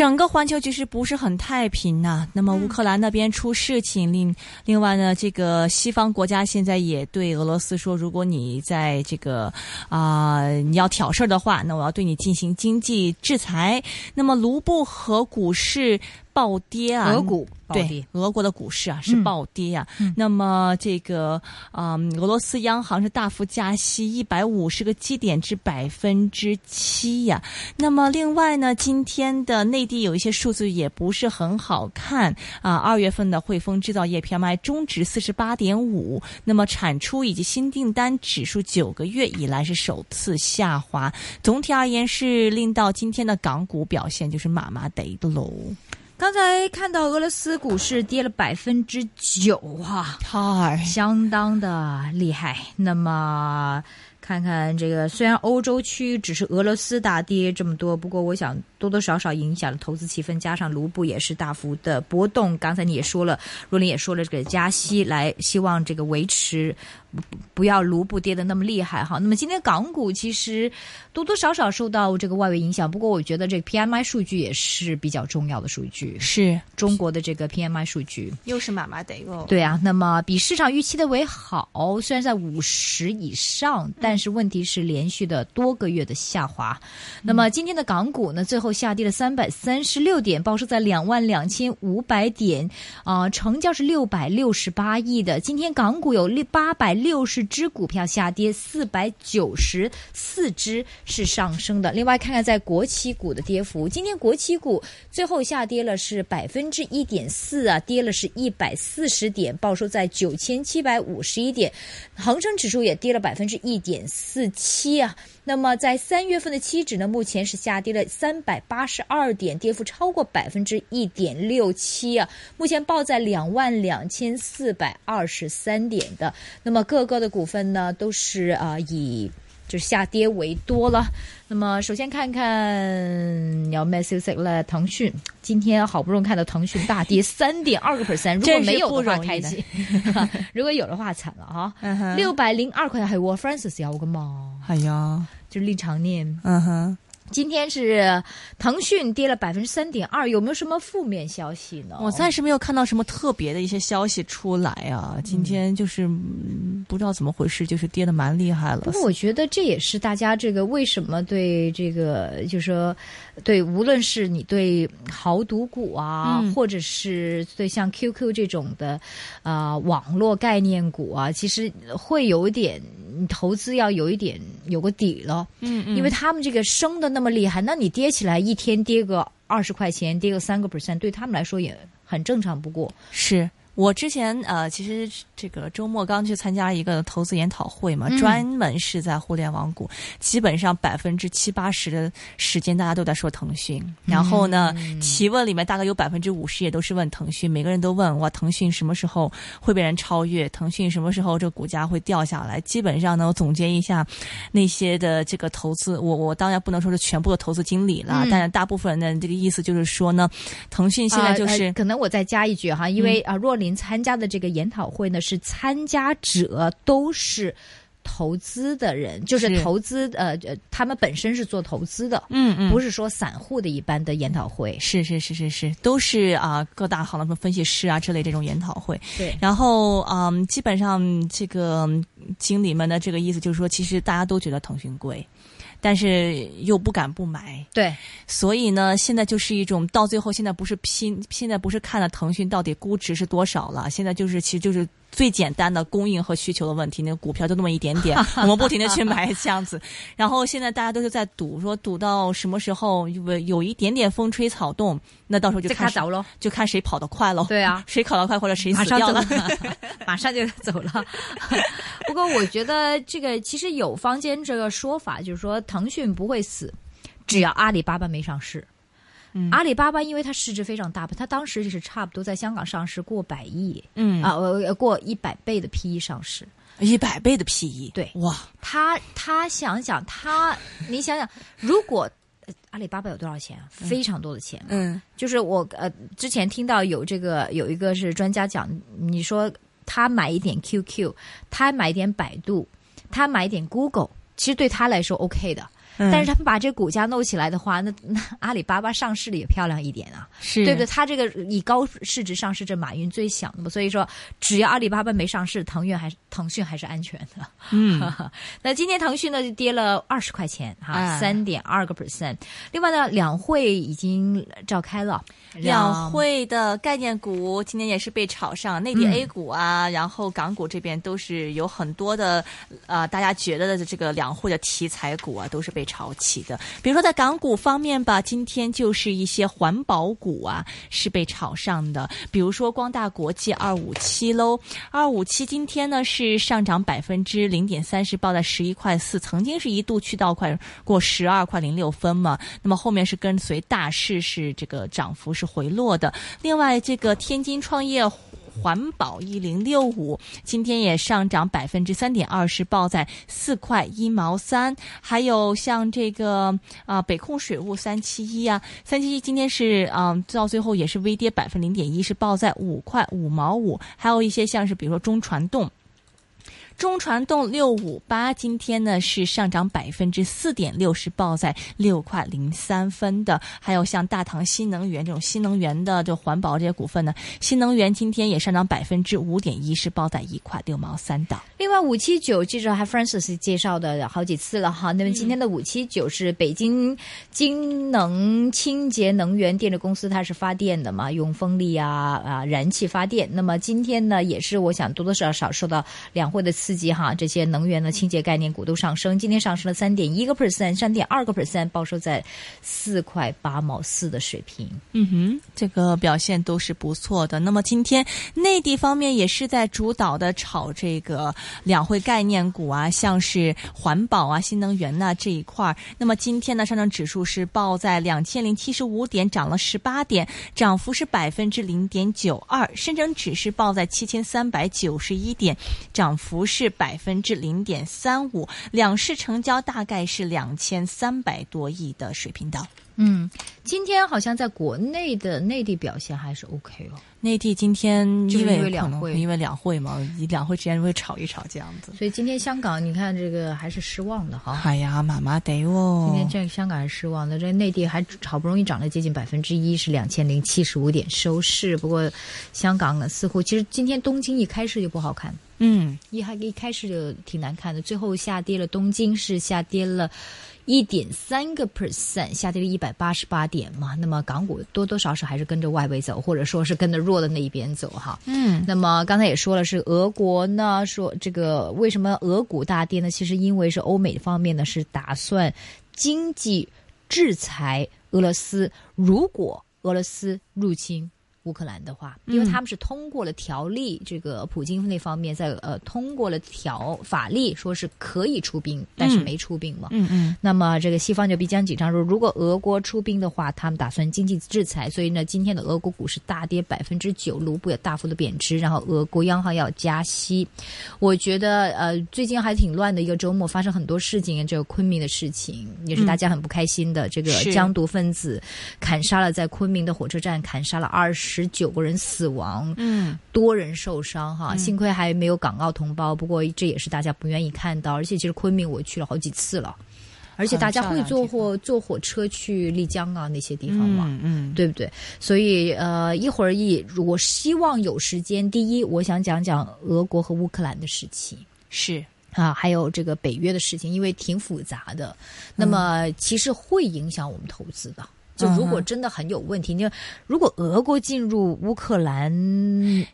整个环球局势不是很太平呐、那么乌克兰那边出事情，另另外呢，这个西方国家现在也对俄罗斯说，如果你在这个啊、你要挑事儿的话，那我要对你进行经济制裁。那么卢布和股市暴跌啊，俄股暴对跌，俄国的股市啊是嗯暴跌啊。那么这个嗯，俄罗斯央行是大幅加息一百五十个基点至百分之七呀。那么另外呢，今天的内地有一些数字也不是很好看啊。二月份的汇丰制造业 PMI 中值四十八点五，那么产出以及新订单指数九个月以来是首次下滑。总体而言是令到今天的港股表现就是麻麻得的喽。刚才看到俄罗斯股市跌了百分之九啊，嗨，相当的厉害。那么看看这个，虽然欧洲区只是俄罗斯大跌这么多，不过我想多多少少影响了投资气氛，加上卢布也是大幅的波动。刚才你也说了，若琳也说了，这个加息来希望这个维持不不要卢布跌的那么厉害哈。那么今天港股其实多多少少受到这个外围影响，不过我觉得这个 PMI 数据也是比较重要的数据，是中国的这个 PMI 数据。又是麻麻得哦。对啊，那么比市场预期的为好，虽然在五十以上，但是问题是连续的多个月的下滑。那么今天的港股呢，最后下跌了三百三十六点，报收在两万两千五百点，啊、成交是六百六十八亿的。今天港股有六八百六十只股票下跌，四百九十四只是上升的。另外看看在国企股的跌幅，今天国企股最后下跌了是百分之一点四啊，跌了是一百四十点，报收在九千七百五十一点，恒生指数也跌了百分之一点四七啊。那么在三月份的期指呢，目前是下跌了三百八十二点，跌幅超过百分之一点六七啊。目前报在两万两千四百二十三点的。那么各个的股份呢，都是啊、以就是下跌为多了。那么首先看看有咩消息咧？腾讯今天好不容易看到腾讯大跌三点二个 percent，如果没有的话开心，如果有的话惨了哈。六百零二塊係喎，Francis 有噶嘛？係啊，就立场念。嗯哼，今天是腾讯跌了百分之三点二，有没有什么负面消息呢？我暂时没有看到什么特别的一些消息出来啊。今天就是、嗯不知道怎么回事，就是跌的蛮厉害了不。过我觉得这也是大家这个为什么对这个，就是说，对无论是你对豪赌股啊，嗯或者是对像 QQ 这种的啊、网络概念股啊，其实会有一点投资要有一点有个底了。嗯嗯因为他们这个升的那么厉害，那你跌起来一天跌个二十块钱，跌个三个 percent，对他们来说也很正常不过。是我之前呃，其实这个周末刚去参加一个投资研讨会嘛，嗯专门是在互联网股，基本上百分之七八十的时间大家都在说腾讯，然后呢，提问里面大概有百分之五十也都是问腾讯，每个人都问哇，腾讯什么时候会被人超越？腾讯什么时候这个股价会掉下来？基本上呢，我总结一下那些的这个投资，我我当然不能说是全部的投资经理了，嗯但是大部分人的这个意思就是说呢，腾讯现在就是。呃呃可能我再加一句哈，因为啊、若琳参加的这个研讨会呢，是参加者都是投资的人，就是是投资呃呃，他们本身是做投资的，嗯嗯，不是说散户的一般的研讨会。是是是是是，都是啊、各大行的分析师啊之类这种研讨会。对，然后嗯，基本上这个嗯经理们的这个意思就是说，其实大家都觉得腾讯贵，但是又不敢不买，对，所以呢，现在就是一种到最后，现在不是拼，现在不是看了腾讯到底估值是多少了，现在就是其实就是。最简单的供应和需求的问题，那个股票就那么一点点，我们不停的去买这样子。然后现在大家都是在赌，说赌到什么时候有有一点点风吹草动，那到时候就看谁走喽。就看谁跑得快喽。对啊，谁跑得快或者谁死掉了。马上就 走了。不过我觉得这个其实有坊间这个说法，就是说腾讯不会死，只要阿里巴巴没上市。嗯阿里巴巴因为它市值非常大，它当时就是差不多在香港上市过百亿，嗯啊，呃过一百倍的 PE 上市。一百倍的 PE，对哇，他他想想他，你想想，如果呃阿里巴巴有多少钱啊？非常多的钱。嗯就是我呃之前听到有这个有一个是专家讲，你说他买一点 QQ，他买一点百度，他买一点 Google，其实对他来说 OK 的。嗯。但是他们把这个股价弄起来的话，那 那阿里巴巴上市的也漂亮一点啊，是。对不对？它这个以高市值上市，这马云最想的嘛，所以说只要阿里巴巴没上市，腾讯还是腾讯还是安全的。嗯，那今天腾讯呢就跌了二十块钱哈，哎三点二个 percent。另外呢，两会已经召开了，两会的概念股今天也是被炒上，内地嗯。A 股啊，然后港股这边都是有很多的，呃，大家觉得的这个两会的题材股啊，都是被被炒起的。比如说在港股方面吧，今天就是一些环保股啊是被炒上的，比如说光大国际二五七喽，二五七今天呢是上涨百分之零点三，是报在十一块四，曾经是一度去到快过十二块零六分嘛，那么后面是跟随大势是这个涨幅是回落的。另外，这个天津创业。环保一零六五今天也上涨百分之三点二，是报在四块一毛三。还有像这个啊、北控水务三七一啊，三七一今天是啊、到最后也是微跌百分零点一，是报在五块五毛五。还有一些像是比如说中传动。中传动六五八今天呢是上涨百分之四点六，是报在六块零三分的。还有像大唐新能源这种新能源的就环保这些股份呢，新能源今天也上涨百分之五点一，是报在一块六毛三的。另外五七九记者还 Francis 介绍的好几次了哈，那么今天的五七九是北京京能清洁能源电力公司，它是发电的嘛，用风力啊啊燃气发电。那么今天呢，也是我想多多少少受到两会的刺激哈，这些能源的清洁概念股都上升，今天上升了三点一个 percent，三点二个 percent，报收在四块八毛四的水平。嗯哼，这个表现都是不错的。那么今天内地方面也是在主导的炒这个两会概念股啊，像是环保啊、新能源呐、这一块。那么今天呢，上证指数是报在两千零七十五点，涨了十八点，涨幅是百分之零点九二。深成指是报在七千三百九十一点，涨幅是百分之零点三五。两市成交大概是两千三百多亿的水平的。嗯，今天好像在国内的内地表现还是 OK 哦。内地今天就是因为两会因为两会嘛，两会之间会吵一吵这样子。所以今天香港，你看这个还是失望的哈。哎呀，麻麻得哦。今天这个香港还是失望的，这内地还好不容易涨了接近百分之一，是两千零七十五点收市。不过香港呢，似乎其实今天东京一开市就不好看，嗯，一还一开始就挺难看的，最后下跌了，东京是下跌了。一点三个 percent，下跌了一百八十八点嘛。那么港股多多少少还是跟着外围走，或者说是跟着弱的那一边走哈。嗯，那么刚才也说了，是俄国呢说这个为什么俄股大跌呢？其实因为是欧美方面呢是打算经济制裁俄罗斯，如果俄罗斯入侵。乌克兰的话，因为他们是通过了条例，这个普京那方面在呃通过了条法律，说是可以出兵，但是没出兵嘛。嗯嗯，那么这个西方就比较紧张，说如果俄国出兵的话，他们打算经济制裁，所以呢，今天的俄国股市大跌百分之九，卢布也大幅的贬值，然后俄国央行要加息。我觉得呃，最近还挺乱的一个周末，发生很多事情，这个昆明的事情也是大家很不开心的。这个是疆独分子砍杀了在昆明的火车站，砍杀了二十九个人死亡，嗯，多人受伤哈，幸亏还没有港澳同胞，不过这也是大家不愿意看到。而且其实昆明我去了好几次了，而且大家会坐火坐火车去丽江啊那些地方嘛，嗯嗯，对不对？所以呃，一会儿一我希望有时间，第一我想讲讲俄国和乌克兰的事情。是啊，还有这个北约的事情，因为挺复杂的，那么其实会影响我们投资的。就如果真的很有问题，你、嗯、如果俄国进入乌克兰，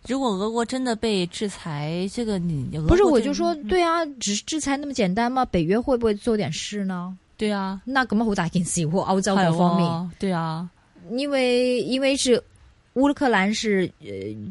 如果俄国真的被制裁，这个你不是我就说对啊，只是制裁那么简单吗？北约会不会做点事呢？对啊，那咁好大件事喎，歐洲各方面，哦、對啊，因为因为是乌克兰是呃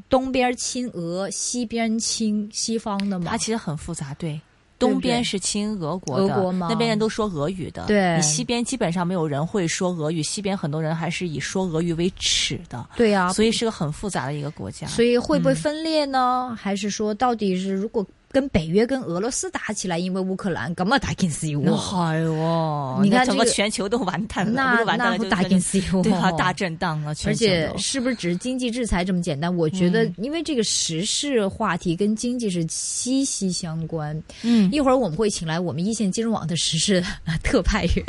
東邊親俄，西邊親西方的嘛，它其实很複雜，對。東邊是亲俄国的，那边人都说俄语的。对，你西边基本上没有人会说俄语，西边很多人还是以说俄语为耻的。对啊，所以是个很复杂的一个国家。所以会不会分裂呢？嗯、還是说到底是如果跟北约跟俄罗斯打起来，因为乌克兰咁啊大件事喎。係喎，你看整個全球都完蛋了，那完蛋了，那大件事喎，對啊，大震荡了，而且是不是只是经济制裁这么简单？我觉得，因为这个时事话题跟经济是息息相关。嗯，一會兒我们会请来我们一线金融网的时事 特派员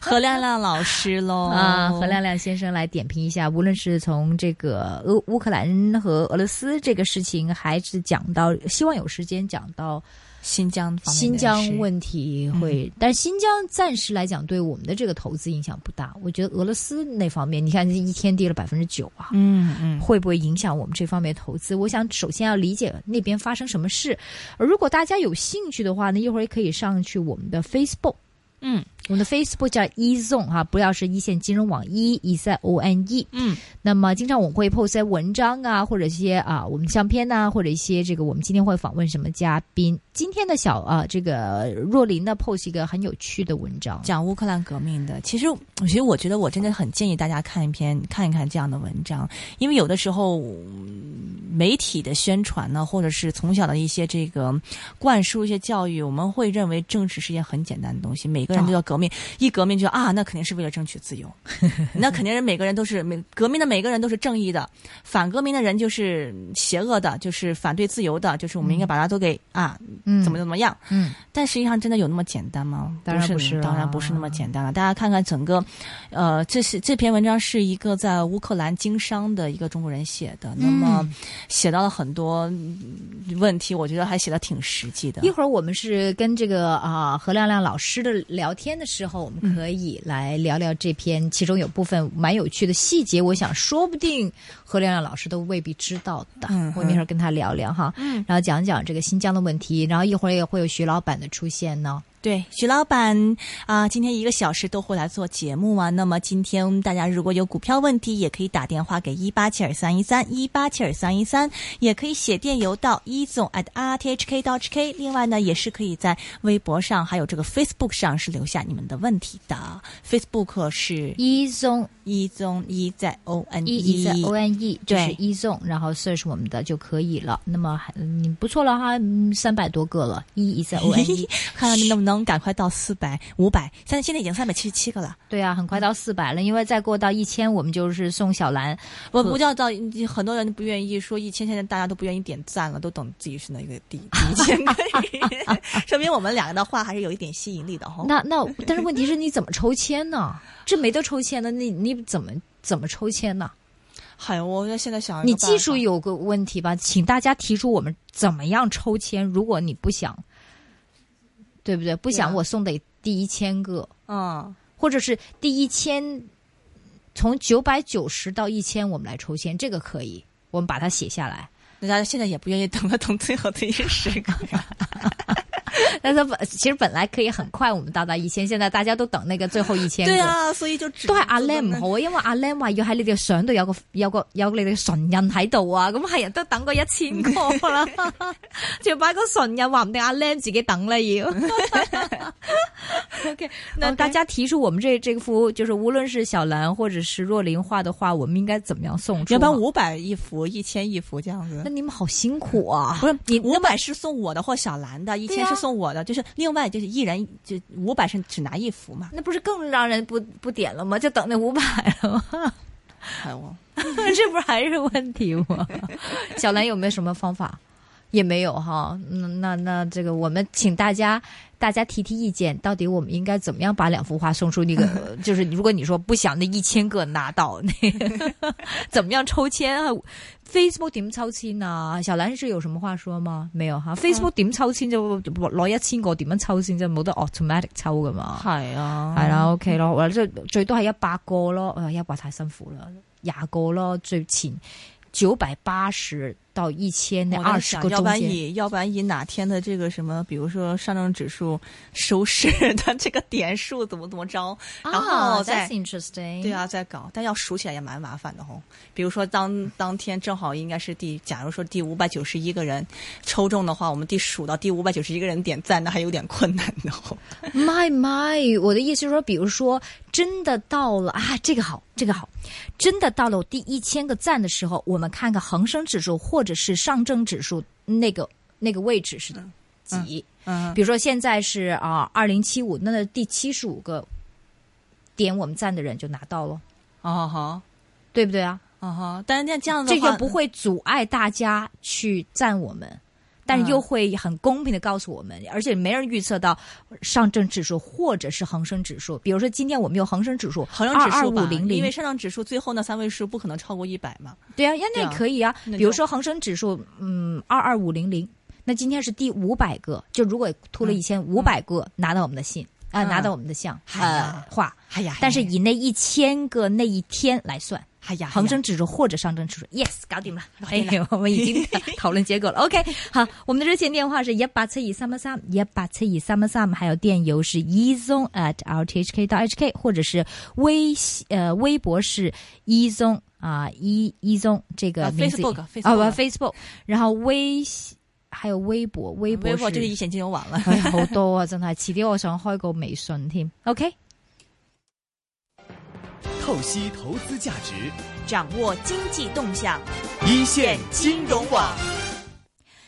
何亮亮老师喽。啊，何亮亮先生来点评一下，无论是从这个俄乌克兰和俄罗斯这个事情，还是讲到希望有時間講到新疆方面新疆问题会，嗯、但是新疆暂时来讲对我们的这个投资影响不大。我觉得俄罗斯那方面，你看一天跌了百分之九啊，嗯嗯，会不会影响我们这方面投资？我想首先要理解那边发生什么事。而如果大家有兴趣的话呢，一会儿也可以上去我们的 Facebook，嗯。我们的 Facebook 叫 eZone 哈，不要是一线金融网一 E Z O N E。嗯，那么经常我们会 post 些文章啊，或者一些啊我们相片啊，或者一些这个我们今天会访问什么嘉宾。今天的小啊这个若琳呢 post 一个很有趣的文章，讲乌克兰革命的。其实，其实我觉得我真的很建议大家看一篇看一看这样的文章，因为有的时候媒体的宣传呢，或者是从小的一些这个灌输一些教育，我们会认为政治是一件很简单的东西，每个人都要革命。一革命就啊，那肯定是为了争取自由，那肯定是每个人都是每革命的每个人都是正义的，反革命的人就是邪恶的，就是反对自由的，就是我们应该把它都给啊，嗯，怎么怎么样？嗯，但实际上真的有那么简单吗？当然不是，啊，當然不是那么简单了。大家看看整个，呃，这是这篇文章是一个在乌克兰经商的一个中国人写的，那么写到了很多问题，我觉得还写的挺实际的。一会儿我们是跟这个啊何亮亮老师的聊天的時候。我们可以来聊聊这篇，其中有部分蛮有趣的细节，我想说不定何亮亮老师都未必知道的。嗯，我一会儿跟他聊聊哈，嗯，然后讲讲这个新疆的问题，然后一会儿也会有徐老板的出现呢。对，徐老板啊，今天一个小时都会来做节目啊。那么今天大家如果有股票问题，也可以打电话给一八七二三一三一八七二三一三，也可以写电邮到一总 at rthk dot hk。另外呢，也是可以在微博上还有这个 Facebook 上是留下你们的问题的。Facebook 是一总一總一在 O N E 一在 O N E，就是一總，然后 search 我们的就可以了。那么你不错了哈，三百多个了，一一在 O N E，看看你能不能。赶快到四百、五百，现在现在已经三百七十七个了。对啊，很快到四百了，因为再过到一千，我们就是送小兰。我不叫到很多人不愿意说一千，现在大家都不愿意点赞了，都等自己是那个第第一千，說明我们两个的话还是有一点吸引力的哈。那那但是问题是你怎么抽签呢？這沒得抽签的，你你怎么怎么抽签呢？嗨，我现在想你技术有个问题吧，请大家提出我们怎么样抽签。如果你不想。对不对？不想我送得第一千个，嗯，或者是第一千，从九百九十到一千，我们来抽签，这个可以，我们把它写下來。大家现在也不愿意等了等最後的一時 刻。但是本其实本来可以很快，我們到达一千，现在大家都等那个最后一千。对啊，所以就都係阿 Lam 唔好啊，因为阿 Lam 話要喺你哋相度有个有个有你哋唇印喺度啊，咁系人都等過一千个啦，就擺個唇印，话唔定阿 Lam 自己等啦要。OK，那大家提出我們這這個幅，就是无论是小兰或者是若琳画的話，我们应该怎么样送出？要不然五百一幅，一千一幅这样子。那你们好辛苦啊！不是你五百是送我的或小兰的，一千是送我的，就是另外就是一人就五百是只拿一幅嘛？那不是更让人不不点了吗？就等那五百了吗？哎我，这不是還是问题吗？小兰有没有什么方法？也没有哈。那那那这个我们请大家。大家提提意见，到底我们应该怎么样把两幅画送出？那个 就是，如果你说不想那一千个拿到，那個 怎么样抽签啊？Facebook 点抽签啊？小兰是有什么话说吗？没有哈。Facebook 点抽签就攞一千个点样抽先，就冇得 automatic 抽噶嘛。系啊，系啦，OK 咯，或者最多系一百个咯。誒，一百太辛苦啦，廿个咯，最前九百八十。到一千那二十个中间，要不然以要不然以哪天的这个什么，比如说上证指数收市 的这个点数怎么怎么着，然后再、oh, interesting. 对啊再搞，但要数起来也蛮麻烦的吼。比如说当当天正好应该是第，假如说第五百九十一个人抽中的话，我们第数到第五百九十一个人点赞，那还有点困难的吼。My my，我的意思是说，比如说真的到了啊，这个好，这个好，真的到了第一千个赞的时候，我们看看恒生指数或者。是上证指数那个那个位置是几？嗯比如说现在是啊二零七五，那第七十五个点我们赞的人就拿到了，哦好对不对啊？哦好，但是那这样的话这个不会阻碍大家去赞我们。但是又会很公平的告诉我们，而且没人预测到上证指数或者是恒生指数。比如说今天我们有恒生指数，恒生指数五零零，因为上证指数最后那三位数不可能超过一百嘛。对啊，那也可以啊。比如说恒生指数，嗯，二二五零零，那今天是第五百个，就如果突了一千五百个拿到我们的信啊、嗯拿到我们的项哎呀呃话，哎呀但是以那一千个那一天来算。哎呀，恒生指数或者上证指数，yes，搞定了。哎定了，我们已经讨论结果了。OK，好，我们的热线电话是一八七二三一三一八七二三一三，还有电邮是 ezone at rthk 到 hk，或者是微呃微博是 ezone 啊 e ezone 这个啊名字 Facebook，啊 Facebook 不 Facebook，然后微还有微博，微博微博是就是以前金融網啦。哎好多啊，真係遲啲我想开个微信添。OK。透析投资价值，掌握经济动向，一线金融网。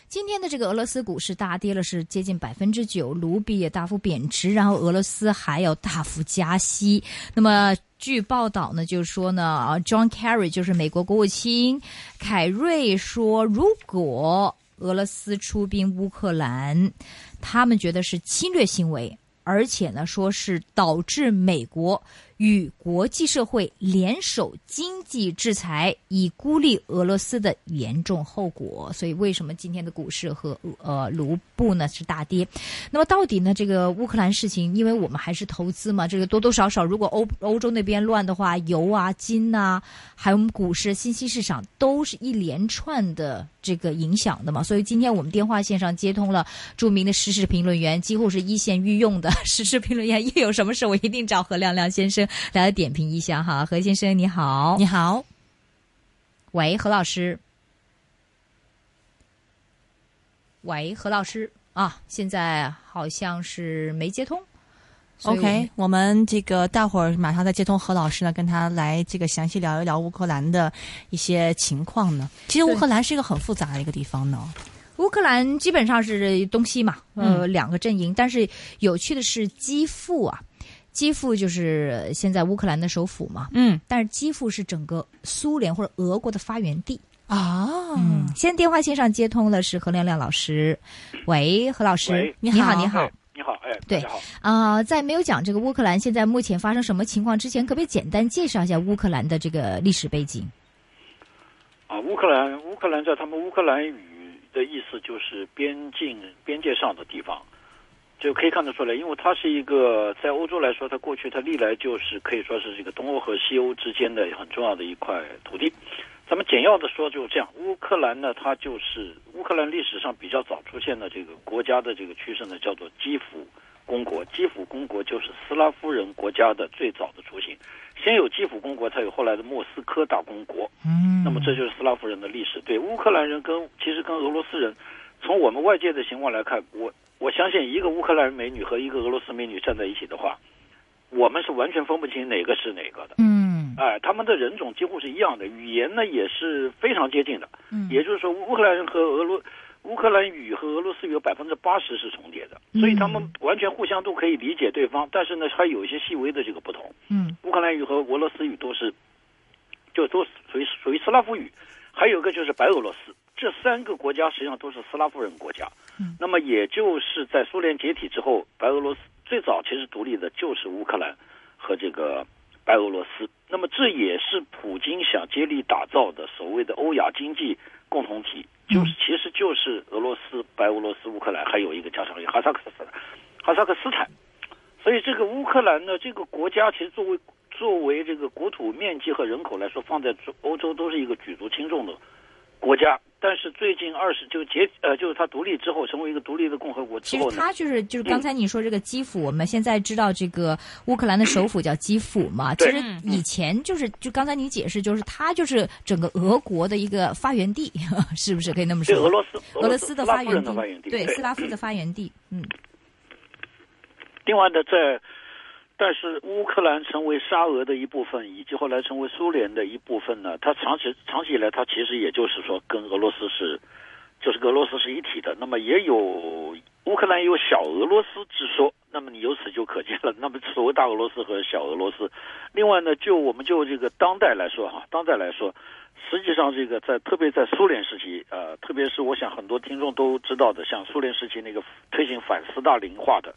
今天的这个俄罗斯股市大跌了，是接近百分之九，卢比也大幅贬值，然后俄罗斯还要大幅加息。那么据报道呢，就是说呢啊，John Kerry 就是美国国务卿凯瑞说，如果俄罗斯出兵乌克兰，他们觉得是侵略行为，而且呢，说是导致美国与国际社会联手经济制裁，以孤立俄罗斯的严重后果。所以，为什么今天的股市和呃卢布呢是大跌？那么，到底呢这个乌克兰事情，因为我们还是投资嘛，这个多多少少，如果欧欧洲那边乱的话，油啊、金啊，还有我们股市、信息市场都是一连串的这个影响的嘛。所以，今天我们电话线上接通了著名的时事评论员，几乎是一线御用的 时事评论员。一有什么事，我一定找何亮亮先生来点评一下哈。何先生你好，你好，喂，何老师，喂，何老师啊，现在好像是没接通。OK，我们这个大伙儿马上再接通何老师呢，跟他来这个详细聊一聊乌克兰的一些情况呢。其实乌克兰是一个很复杂的一个地方呢。乌克兰基本上是东西嘛，呃，嗯两个阵营。但是有趣的是，基辅啊，基辅就是现在乌克兰的首府嘛。嗯但是基辅是整个苏联或者俄国的发源地。啊，嗯，现在电话线上接通的是何亮亮老师。喂，何老师，你你好你好哎。你好，哎，对。啊、在没有讲这个乌克兰现在目前发生什么情况之前，可不可以简单介绍一下乌克兰的这个历史背景？啊，乌克兰，乌克兰在他们乌克兰语的意思就是边境边界上的地方，就可以看得出来，因为它是一个在欧洲来说，它过去它历来就是可以说是这个东欧和西欧之间的很重要的一块土地。咱们简要的说就是这样，乌克兰呢，它就是乌克兰历史上比较早出现的这个国家的这个趋势呢，叫做基辅公国。基辅公国就是斯拉夫人国家的最早的雏形，先有基辅公国，才有后来的莫斯科大公国。嗯那么这就是斯拉夫人的历史。对乌克兰人跟其实跟俄罗斯人，从我们外界的情况来看，我我相信一个乌克兰美女和一个俄罗斯美女站在一起的话，我们是完全分不清哪个是哪个的。嗯哎，他们的人种几乎是一样的，语言呢也是非常接近的。嗯也就是说，乌克兰人和俄罗乌克兰语和俄罗斯语有百分之八十是重叠的，所以他们完全互相都可以理解对方。但是呢，还有一些细微的这个不同。嗯乌克兰语和俄罗斯语都是，就都属于属于斯拉夫语，还有一个就是白俄罗斯，这三个国家实际上都是斯拉夫人国家。嗯那么也就是在苏联解体之后，白俄罗斯最早其实独立的就是乌克兰和这个白俄罗斯。那么这也是普京想接力打造的所谓的欧亚经济共同体，就是其实就是俄罗斯、白俄罗斯、乌克兰，还有一个加上一个哈萨克斯坦，哈萨克斯坦。所以这个乌克兰呢，这个国家其实作为作为这个国土面积和人口来说，放在欧洲都是一个举足轻重的国家。但是最近二十就解呃，就是它独立之后，成为一个独立的共和国之其实它就是就是刚才你说这个基辅，我们现在知道这个乌克兰的首府叫基辅嘛。其实以前就是就刚才你解释，就是它就是整个俄国的一个发源地，是不是可以那么说？对俄罗斯俄罗斯的发源，地，对斯拉夫的发源地，嗯另外呢，在但是乌克兰成为沙俄的一部分，以及后来成为苏联的一部分呢，它长期长期以来，它其实也就是说跟俄罗斯是就是俄罗斯是一体的。那么也有乌克兰有小俄罗斯之说。那么你由此就可见了，那么所谓大俄罗斯和小俄罗斯。另外呢，就我们就这个当代来说哈，当代来说，实际上这个在特别在苏联时期，呃，特别是我想很多听众都知道的，像苏联时期那个推行反斯大林化的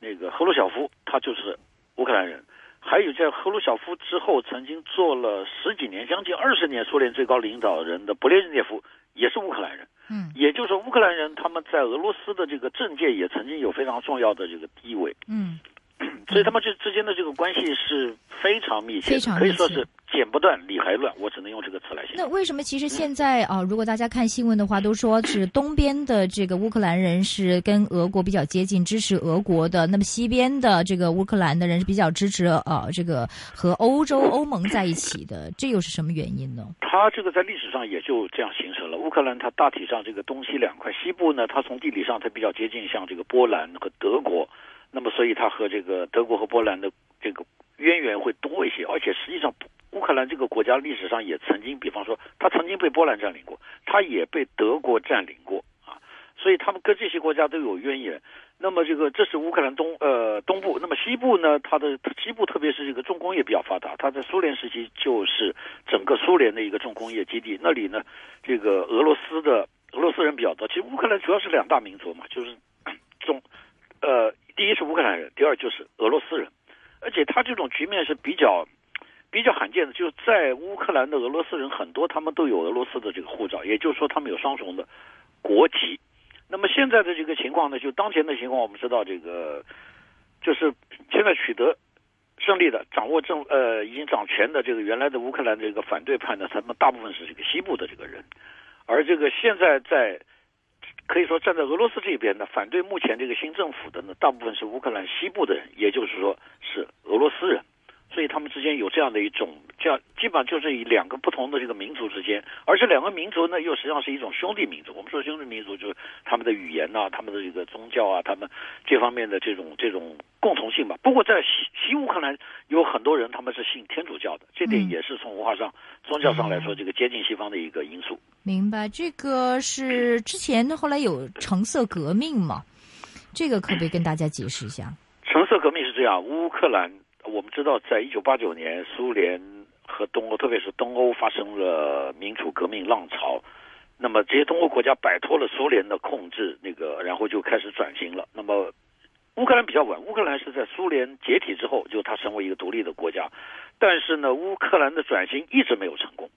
那个赫鲁晓夫，他就是乌克兰人。还有在赫鲁晓夫之后，曾经做了十几年、将近二十年苏联最高领导人的勃列日涅夫，也是乌克兰人。嗯，也就是说，乌克兰人他们在俄罗斯的这个政界也曾经有非常重要的这个地位。嗯，所以他们这之间的这个关系是非常密切，非常可以说是剪不断理还乱。我只能用这个词来形容。那为什么其实现在啊，如果大家看新闻的话，都说是东边的这个乌克兰人是跟俄国比较接近，支持俄国的；那么西边的这个乌克兰的人是比较支持呃这个和欧洲欧盟在一起的，这又是什么原因呢？它这个在历史上也就这样形成了。乌克兰它大体上这个东西两块，西部呢，它从地理上它比较接近像这个波兰和德国，那么所以它和这个德国和波兰的这个渊源会多一些。而且实际上，乌克兰这个国家历史上也曾经，比方说，它曾经被波兰占领过，它也被德国占领过啊，所以他们跟这些国家都有渊源。那么这个这是乌克兰东呃东部，那么西部呢？它的西部特别是这个重工业比较发达，它在苏联时期就是整个苏联的一个重工业基地。那里呢，这个俄罗斯的俄罗斯人比较多。其实乌克兰主要是两大民族嘛，就是，第一是乌克兰人，第二就是俄罗斯人。而且他这种局面是比较比较罕见的，就是在乌克兰的俄罗斯人很多，他们都有俄罗斯的这个护照，也就是说他们有双重的国籍。那么现在的这个情况呢，就当前的情况，我们知道这个就是现在取得胜利的、掌握政呃已经掌权的这个原来的乌克兰这个反对派呢，他们大部分是这个西部的这个人，而这个现在在可以说站在俄罗斯这边的反对目前这个新政府的呢，大部分是乌克兰西部的人，也就是说是俄罗斯人。所以他们之间有这样的一种，这样基本上就是以两个不同的这个民族之间，而这两个民族呢，又实际上是一种兄弟民族。我们说兄弟民族就是他们的语言呐、他们的这个宗教啊，他们这方面的这种这种共同性吧。不过在西西乌克兰有很多人他们是信天主教的，这点也是从文化上、宗教上来说，这个接近西方的一个因素。明白，这个是之前后来有橙色革命嘛？这个可不可以跟大家解释一下？橙色革命是这样，乌克兰。我们知道，在一九八九年，苏联和东欧，特别是东欧发生了民主革命浪潮。那么这些东欧国家摆脱了苏联的控制，那个然后就开始转型了。那么乌克兰比较晚，乌克兰是在苏联解体之后，就它成为一个独立的国家。但是呢，乌克兰的转型一直没有成功。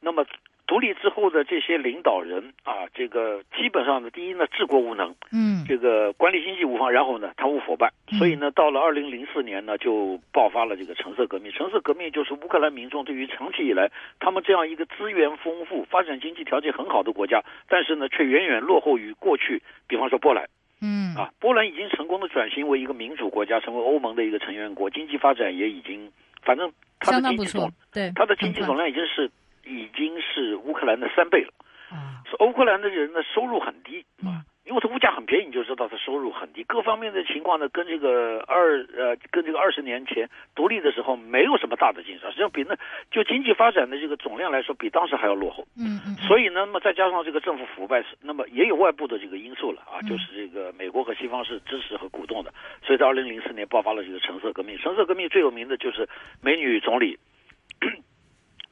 那么。独立之后的这些领导人啊，这个基本上呢，第一呢，治国无能，嗯，这个管理经济无方，然后呢，贪污腐败，所以呢，到了二零零四年呢，就爆发了这个橙色革命。橙色革命就是乌克兰民众对于长期以来他们这样一个资源丰富、发展经济条件很好的国家，但是呢，却远远落后于过去，比方说波兰，嗯，啊，波兰已经成功的转型为一个民主国家，成为欧盟的一个成员国，经济发展也已经，反正它的经济总，对，它的经济总量已经是。已经是乌克兰的三倍了，啊，是乌克兰的人的收入很低啊，因为它物价很便宜，你就知道它收入很低，各方面的情况呢，跟这个二呃，跟这个二十年前独立的时候没有什么大的进展，实际上比那就经济发展的这个总量来说，比当时还要落后，嗯嗯，所以呢，那么再加上这个政府腐败，那么也有外部的这个因素了啊，就是这个美国和西方是支持和鼓动的，所以在二零零四年爆发了这个橙色革命，橙色革命最有名的就是美女总理。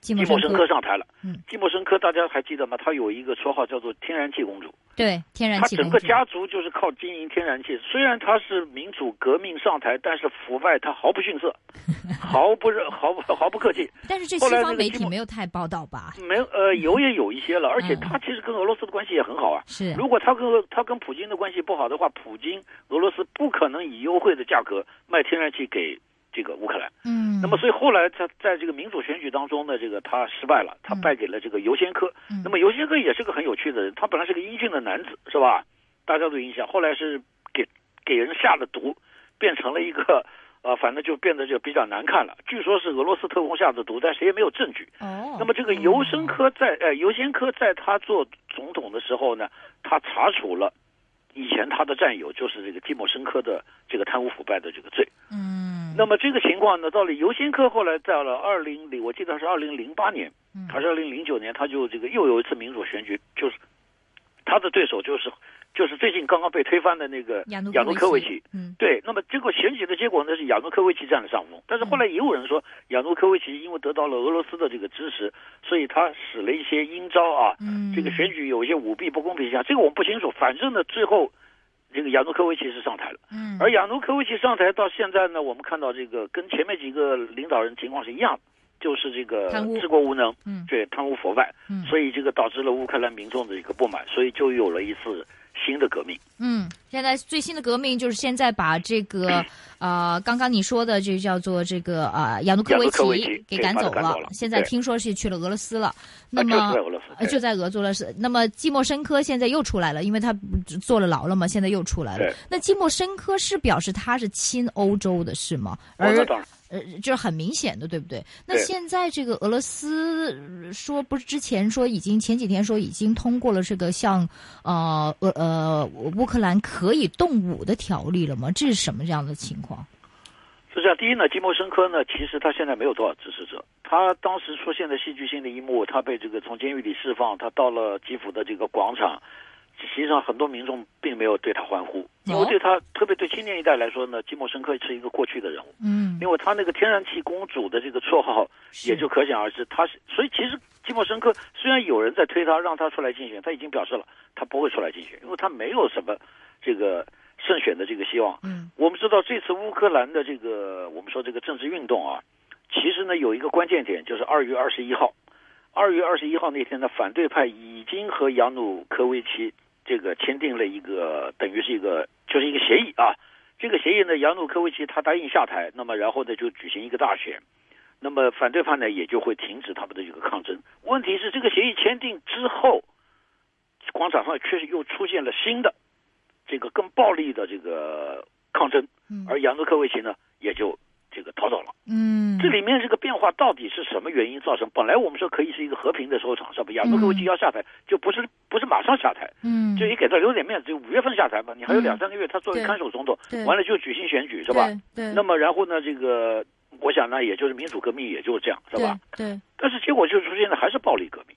季莫申科上台了。嗯，季莫申科大家还记得吗？他有一个绰号叫做“天然气公主”。对，天然气整个家族就是靠经营天然气。虽然他是民主革命上台，但是腐败他毫不逊色，毫不毫不毫不客气。但是这西方媒体没有太报道吧？没有，呃，有也有一些了。而且他其实跟俄罗斯的关系也很好啊。是。如果他跟他跟普京的关系不好的话，普京俄罗斯不可能以优惠的价格卖天然气给。这个乌克兰，嗯，那么所以后来他在这个民主选举当中呢，这个他失败了，他败给了这个尤先科。那么尤先科也是个很有趣的人，他本来是个英俊的男子，是吧？大家都印象，后来是给给人下了毒，变成了一个呃，反正就变得就比较难看了。据说是俄罗斯特工下的毒，但谁也没有证据。哦，那么这个尤申科在呃尤先科在他做总统的时候呢，他查处了以前他的战友，就是这个季莫申科的这个贪污腐败的这个罪。嗯。那么这个情况呢，到了尤先科后来到了二零零，我记得是二零零八年，还是二零零九年，他就这个又有一次民主选举，就是他的对手就是就是最近刚刚被推翻的那个亚努科维奇。嗯，对，那么这个选举的结果呢是亚努科维奇占了上风，但是后来也有人说亚努科维奇因为得到了俄罗斯的这个支持，所以他使了一些阴招啊，嗯这个选举有一些舞弊不公平现象，这个我们不清楚。反正呢，最后这个亚努科维奇是上台了，嗯，而亚努科维奇上台到现在呢，我们看到这个跟前面几个领导人情况是一样的，就是这个治国无能，嗯对贪污腐败，嗯所以这个导致了乌克兰民众的一个不满，所以就有了一次新的革命。嗯，现在最新的革命就是现在把这个 呃，刚刚你说的这叫做这个呃亚努科维奇奇给赶走了现在听说是去了俄罗斯了。那啊么、就在俄罗斯那么季莫申科现在又出来了，因为他坐了牢了嘛，现在又出来了。那季莫申科是表示他是亲欧洲的，是吗？哦，而。呃，就是很明显的，对不对？那现在这个俄罗斯呃说，不是之前说已经前几天说已经通过了这个像呃呃呃乌克兰可以动武的条例了吗？这是什么这样的情况？是这样，第一呢，基莫申科呢，其实他现在没有多少支持者。他当时出现的戏剧性的一幕，他被这个从监狱里释放，他到了基辅的这个广场，实际上很多民众并没有对他欢呼，因为对他，特别对青年一代来说呢，基莫申科是一个过去的人物，嗯，因为他那个天然气公主的这个绰号也就可想而知，他是，所以其实基莫申科虽然有人在推他让他出来竞选，他已经表示了他不会出来竞选，因为他没有什么这个胜选的这个希望。嗯，我们知道这次乌克兰的这个我们说这个政治运动啊，其实呢有一个关键点，就是二月二十一号，二月二十一号那天呢，反对派已经和扬努科维奇这个签订了一个等于是一个就是一个协议啊。这个协议呢，扬努科维奇他答应下台，那么然后呢就举行一个大选，那么反对派呢也就会停止他们的这个抗争。问题是这个协议签订之后，广场上确实又出现了新的这个更暴力的这个抗争，嗯而扬努科维奇呢也就这个逃走了。嗯，这里面这个变化到底是什么原因造成？本来我们说可以是一个和平的收场，是吧？亚努科维奇要下台，就不是不是马上下台，嗯，就也给他留点面子，就五月份下台吧。你还有嗯两三个月，他作为看守总统对，完了就举行选举，是吧？对？那么然后呢，这个我想呢，也就是民主革命，也就是这样，是吧？对？对，但是结果就出现的还是暴力革命，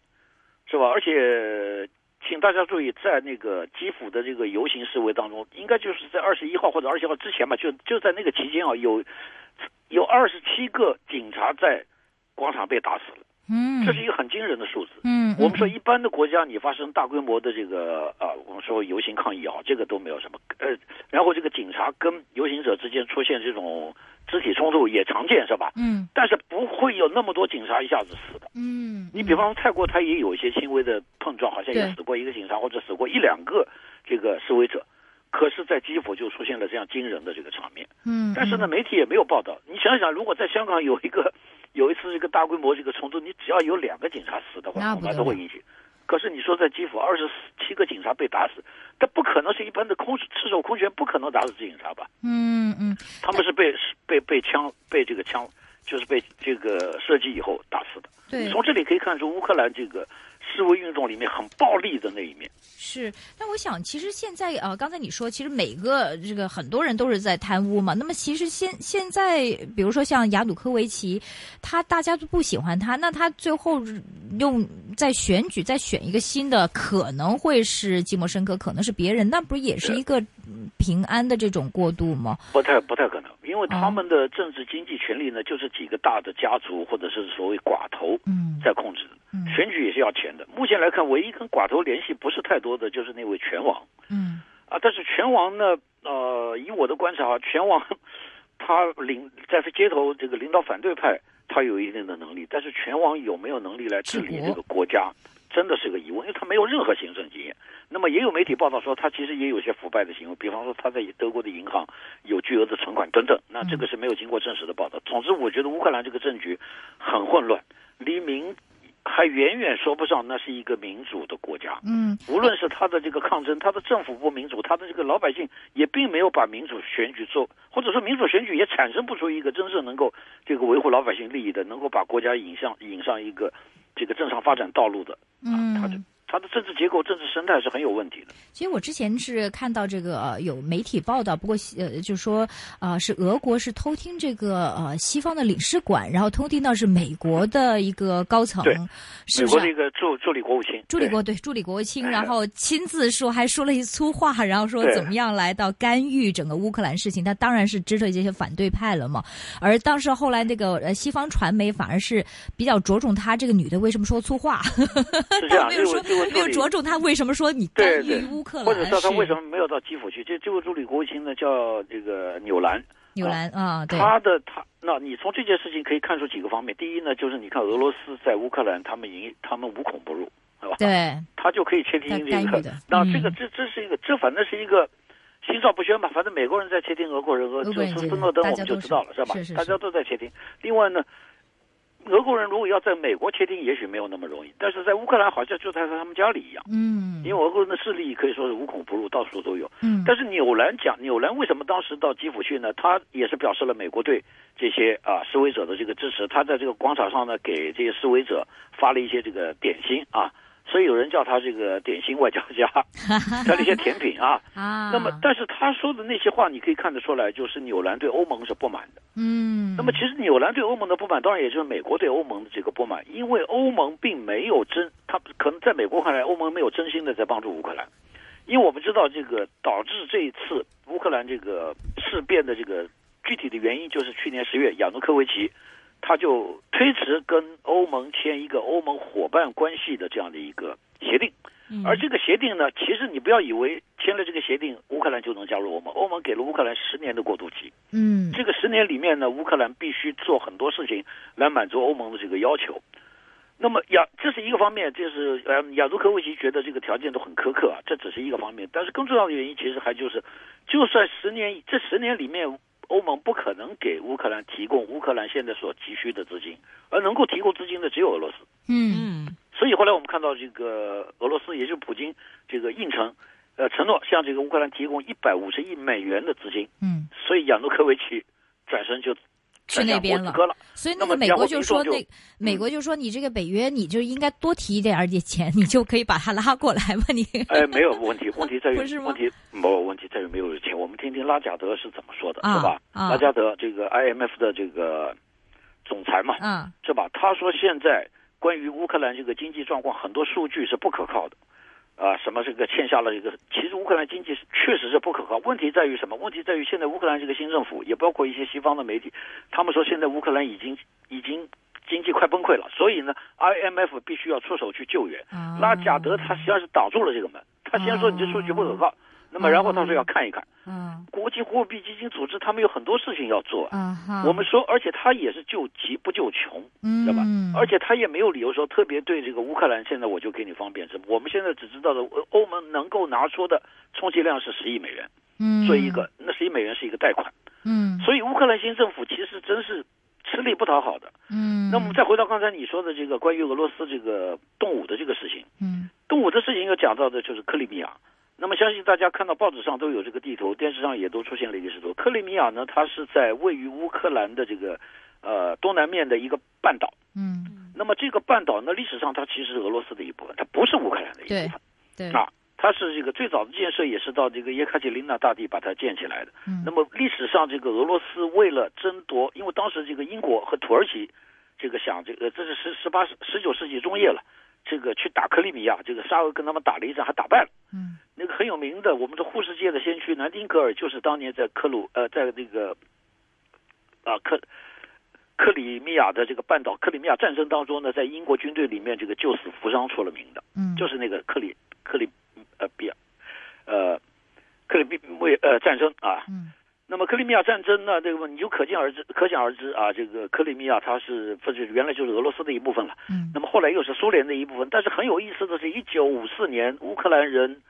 是吧？而且，请大家注意，在那个基辅的这个游行示威当中，应该就是在二十一号或者二十号之前吧，就就在那个期间啊，有有二十七个警察在广场被打死了，嗯，这是一个很惊人的数字。嗯，我们说，一般的国家，你发生大规模的这个啊，我们说游行抗议啊，这个都没有什么。呃，然后这个警察跟游行者之间出现这种肢体冲突也常见，是吧？嗯但是不会有那么多警察一下子死的。嗯，你比方说泰国，它也有一些轻微的碰撞，好像也死过一个警察或者死过一两个这个示威者。可是，在基辅就出现了这样惊人的这个场面。嗯，但是呢，媒体也没有报道。你想想，如果在香港有一个 有一次这个大规模这个冲突，你只要有两个警察死的话，恐怕都会引起。可是你说在基辅二十七个警察被打死，他不可能是一般的空赤手空拳不可能打死警察吧？嗯嗯，他们是被被被枪被这个枪就是被这个射击以后打死的。对，从这里可以看出乌克兰这个示威运动里面很暴力的那一面。是，但我想，其实现在呃，刚才你说，其实每个这个很多人都是在贪污嘛。那么其实现现在，比如说像雅努科维奇，他大家都不喜欢他，那他最后用在选举再选一个新的，可能会是季莫申科，可能是别人，那不是也是一个嗯平安的这种过渡吗？不太不太可能，因为哦他们的政治经济权力呢，就是几个大的家族或者是所谓寡头嗯。在控制选举也是要钱的。目前来看，唯一跟寡头联系不是太多的就是那位拳王。嗯。啊。但是拳王呢，呃，以我的观察，拳王 他领在街头这个领导反对派，他有一定的能力，但是拳王有没有能力来治理这个国家，真的是个疑问，因为他没有任何行政经验。那么也有媒体报道说，他其实也有些腐败的行为，比方说他在德国的银行有巨额的存款等等。那这个是没有经过证实的报道。总之，我觉得乌克兰这个政局很混乱，离民还远远说不上那是一个民主的国家。嗯无论是他的这个抗争，他的政府不民主，他的这个老百姓也并没有把民主选举做，或者说民主选举也产生不出一个真正能够这个维护老百姓利益的，能够把国家引向引上一个这个正常发展道路的。啊，他就它的政治结构、政治生态是很有问题的。其实我之前是看到这个、呃、有媒体报道，不过呃，就说啊、呃，是俄国是偷听这个呃西方的领事馆，然后偷听到是美国的一个高层，对是不是、啊？美国的一个助助理国务卿，助理国对助理国务卿，哎然后亲自说还说了一粗话，然后说对怎么样来到干预整个乌克兰事情，他当然是支持这些反对派了嘛。而当时后来那个呃西方传媒反而是比较着重他这个女的为什么说粗话，是这样，没有说没有着重他为什么说你干预对对乌克兰，或者说他为什么没有到基辅去？这这位助理国务卿呢叫这个纽兰，纽兰啊？对，他的他，那你从这件事情可以看出几个方面。第一呢，就是你看俄罗斯在乌克兰，他们赢，他们无孔不入，是吧？对，他就可以窃听英这个。那这个嗯这这是一个，这反正是一个心照不宣吧。反正美国人在窃听俄国人，俄俄就是斯诺登，我们就知道了，是吧？大家都在窃听。另外呢。俄国人如果要在美国窃听，也许没有那么容易，但是在乌克兰好像就在他们家里一样，嗯，因为俄国人的势力可以说是无孔不入，到处都有。嗯，但是纽兰讲，纽兰为什么当时到基辅去呢？他也是表示了美国对这些啊示威者的这个支持。他在这个广场上呢，给这些示威者发了一些这个点心啊，所以有人叫他这个点心外交家，他那些甜品啊。啊，那么，但是他说的那些话，你可以看得出来，就是纽兰对欧盟是不满的。嗯，那么，其实纽兰对欧盟的不满，当然也就是美国对欧盟的这个不满，因为欧盟并没有真，他可能在美国看来，欧盟没有真心的在帮助乌克兰，因为我们知道这个导致这一次乌克兰这个事变的这个具体的原因，就是去年十月亚努科维奇他就推迟跟欧盟签一个欧盟伙伴关系的这样的一个协定。嗯而这个协定呢，其实你不要以为签了这个协定，乌克兰就能加入欧盟。欧盟给了乌克兰十年的过渡期，嗯，这个十年里面呢，乌克兰必须做很多事情来满足欧盟的这个要求。那么亚这是一个方面，就是呃亚努科维奇觉得这个条件都很苛刻啊，这只是一个方面。但是更重要的原因，其实还就是，就算十年这十年里面，欧盟不可能给乌克兰提供乌克兰现在所急需的资金，而能够提供资金的只有俄罗斯。嗯嗯所以后来我们看到这个俄罗斯，也就是普京这个应承，呃，承诺向这个乌克兰提供一百五十亿美元的资金，嗯，所以亚努科维奇转身就去那边了。所以那个美国就说那美国就说你这个北约你就应该多提一点儿点钱，你就可以把他拉过来嘛，你哎，没有问题，问题在于 问题没有问题在于没有钱。我们听听拉贾德是怎么说的，啊是吧？啊拉贾德这个 IMF 的这个总裁嘛，嗯是吧？他说现在关于乌克兰这个经济状况，很多数据是不可靠的。啊，什么这个欠下了一个？其实乌克兰经济是确实是不可靠。问题在于什么？问题在于现在乌克兰这个新政府，也包括一些西方的媒体，他们说现在乌克兰已经已经经济快崩溃了，所以呢，IMF 必须要出手去救援。啊，拉贾德他实际上是挡住了这个门，他先说你这数据不可靠，那么然后他说要看一看。嗯国际货币基金组织他们有很多事情要做。啊哈，我们说，而且他也是救急不救穷，嗯对吧？而且他也没有理由说特别对这个乌克兰，现在我就给你方便什么。我们现在只知道的，欧欧盟能够拿出的充其量是十亿美元，嗯做一个，那十亿美元是一个贷款。嗯所以乌克兰新政府其实真是吃力不讨好的。嗯，那我们再回到刚才你说的这个关于俄罗斯这个动武的这个事情，嗯动武的事情又讲到的就是克里米亚。那么相信大家看到报纸上都有这个地图，电视上也都出现了一个地图。克里米亚呢，它是在位于乌克兰的这个呃东南面的一个半岛。嗯那么这个半岛呢，历史上它其实是俄罗斯的一部分，它不是乌克兰的一部分。对啊，它是这个最早的建设也是到这个叶卡捷琳娜大帝把它建起来的。嗯那么历史上这个俄罗斯为了争夺，因为当时这个英国和土耳其这个想这个这是十十八十九世纪中叶了，这个去打克里米亚，这个沙俄跟他们打了一仗，还打败了。嗯那个很有名的，我们的护士界的先驱南丁格尔，就是当年在克鲁呃，在那个啊克克里米亚的这个半岛克里米亚战争当中呢，在英国军队里面这个救死扶伤出了名的，嗯，就是那个克里克里呃比尔呃克里米为呃战争啊。嗯那么克里米亚战争呢，这个你就可见而知，可想而知啊，这个克里米亚它是不是原来就是俄罗斯的一部分了。嗯那么后来又是苏联的一部分。但是很有意思的是，一九五四年，乌克兰人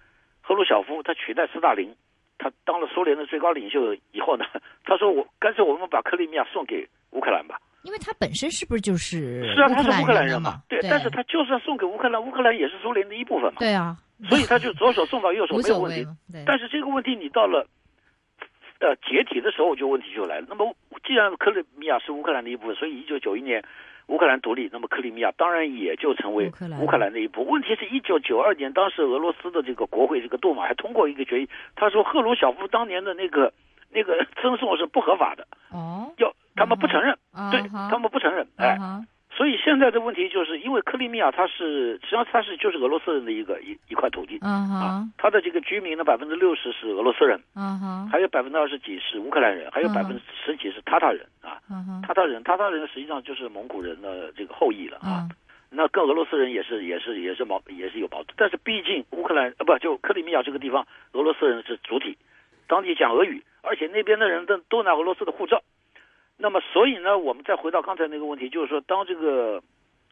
赫鲁晓夫他取代斯大林，他当了苏联的最高领袖以后呢，他说我干脆我们把克里米亚送给乌克兰吧。因为他本身是不是就是是啊，他是乌克兰人嘛，对，但是他就算送给乌克兰，乌克兰也是苏联的一部分嘛，对啊，所以他就左手送到右手没有问题。对，但是这个问题你到了呃解体的时候，就问题就来了。那么既然克里米亚是乌克兰的一部分，所以一九九一年乌克兰独立，那么克里米亚当然也就成为乌克兰的。一部分。问题是一九九二年，当时俄罗斯的这个国会这个杜马还通过一个决议，他说赫鲁晓夫当年的那个那个 赠送是不合法的，哦，要他们不承认，对他们不承认，哎所以现在的问题就是因为克里米亚它是实际上它是就是俄罗斯人的一个一一块土地。啊啊哈，它的这个居民呢百分之六十是俄罗斯人，啊哈还有百分之二十几是乌克兰人，还有嗯百分之十几是塔塔人啊。塔塔人，塔塔人实际上就是蒙古人的这个后裔了啊。啊那跟俄罗斯人也是也是也是矛也是有矛盾，但是毕竟乌克兰呃不就克里米亚这个地方，俄罗斯人是主体，当地讲俄语，而且那边的人都都拿俄罗斯的护照。那么所以呢，我们再回到刚才那个问题，就是说，当这个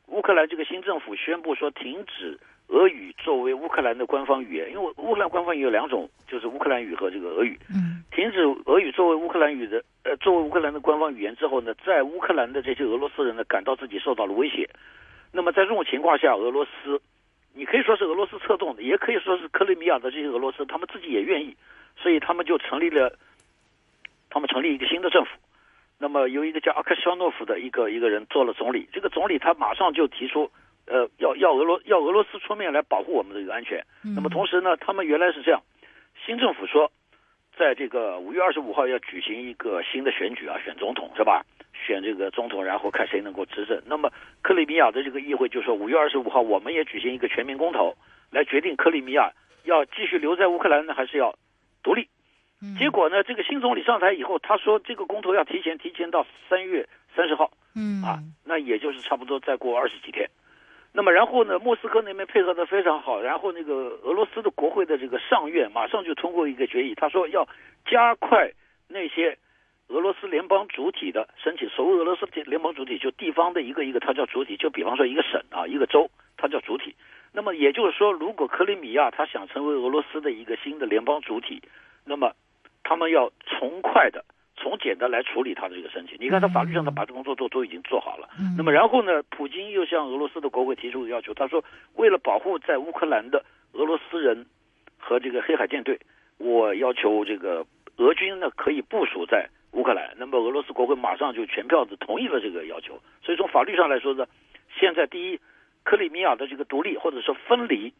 乌克兰这个新政府宣布说停止俄语作为乌克兰的官方语言，因为乌克兰官方语有两种，就是乌克兰语和这个俄语。嗯停止俄语作为乌克兰语的呃作为乌克兰的官方语言之后呢，在乌克兰的这些俄罗斯人呢感到自己受到了威胁。那么在这种情况下，俄罗斯，你可以说是俄罗斯策动的，也可以说是克里米亚的这些俄罗斯他们自己也愿意，所以他们就成立了，他们成立一个新的政府。那么由一个叫阿克肖诺夫的一个一个人做了总理，这个总理他马上就提出，呃，要要俄罗要俄罗斯出面来保护我们的这个安全。嗯那么同时呢，他们原来是这样，新政府说，在这个五月二十五号要举行一个新的选举啊，选总统是吧？选这个总统，然后看谁能够执政。那么克里米亚的这个议会就说，五月二十五号我们也举行一个全民公投，来决定克里米亚要继续留在乌克兰呢，还是要独立。嗯结果呢，这个新总理上台以后，他说这个公投要提前提前到三月三十号。嗯啊，那也就是差不多再过二十几天。那么然后呢，莫斯科那边配合的非常好，然后那个俄罗斯的国会的这个上院马上就通过一个决议，他说要加快那些俄罗斯联邦主体的申请。所谓俄罗斯联邦主体，就地方的一个一个，它叫主体。就比方说一个省啊，一个州，它叫主体。那么也就是说，如果克里米亚它想成为俄罗斯的一个新的联邦主体，那么他们要从快的、从简的来处理他的这个申请。你看，他法律上他把这工作都都已经做好了。嗯那么然后呢，普京又向俄罗斯的国会提出要求，他说，为了保护在乌克兰的俄罗斯人和这个黑海舰队，我要求这个俄军呢可以部署在乌克兰。那么俄罗斯国会马上就全票的同意了这个要求。所以从法律上来说呢，现在第一，克里米亚的这个独立或者说分离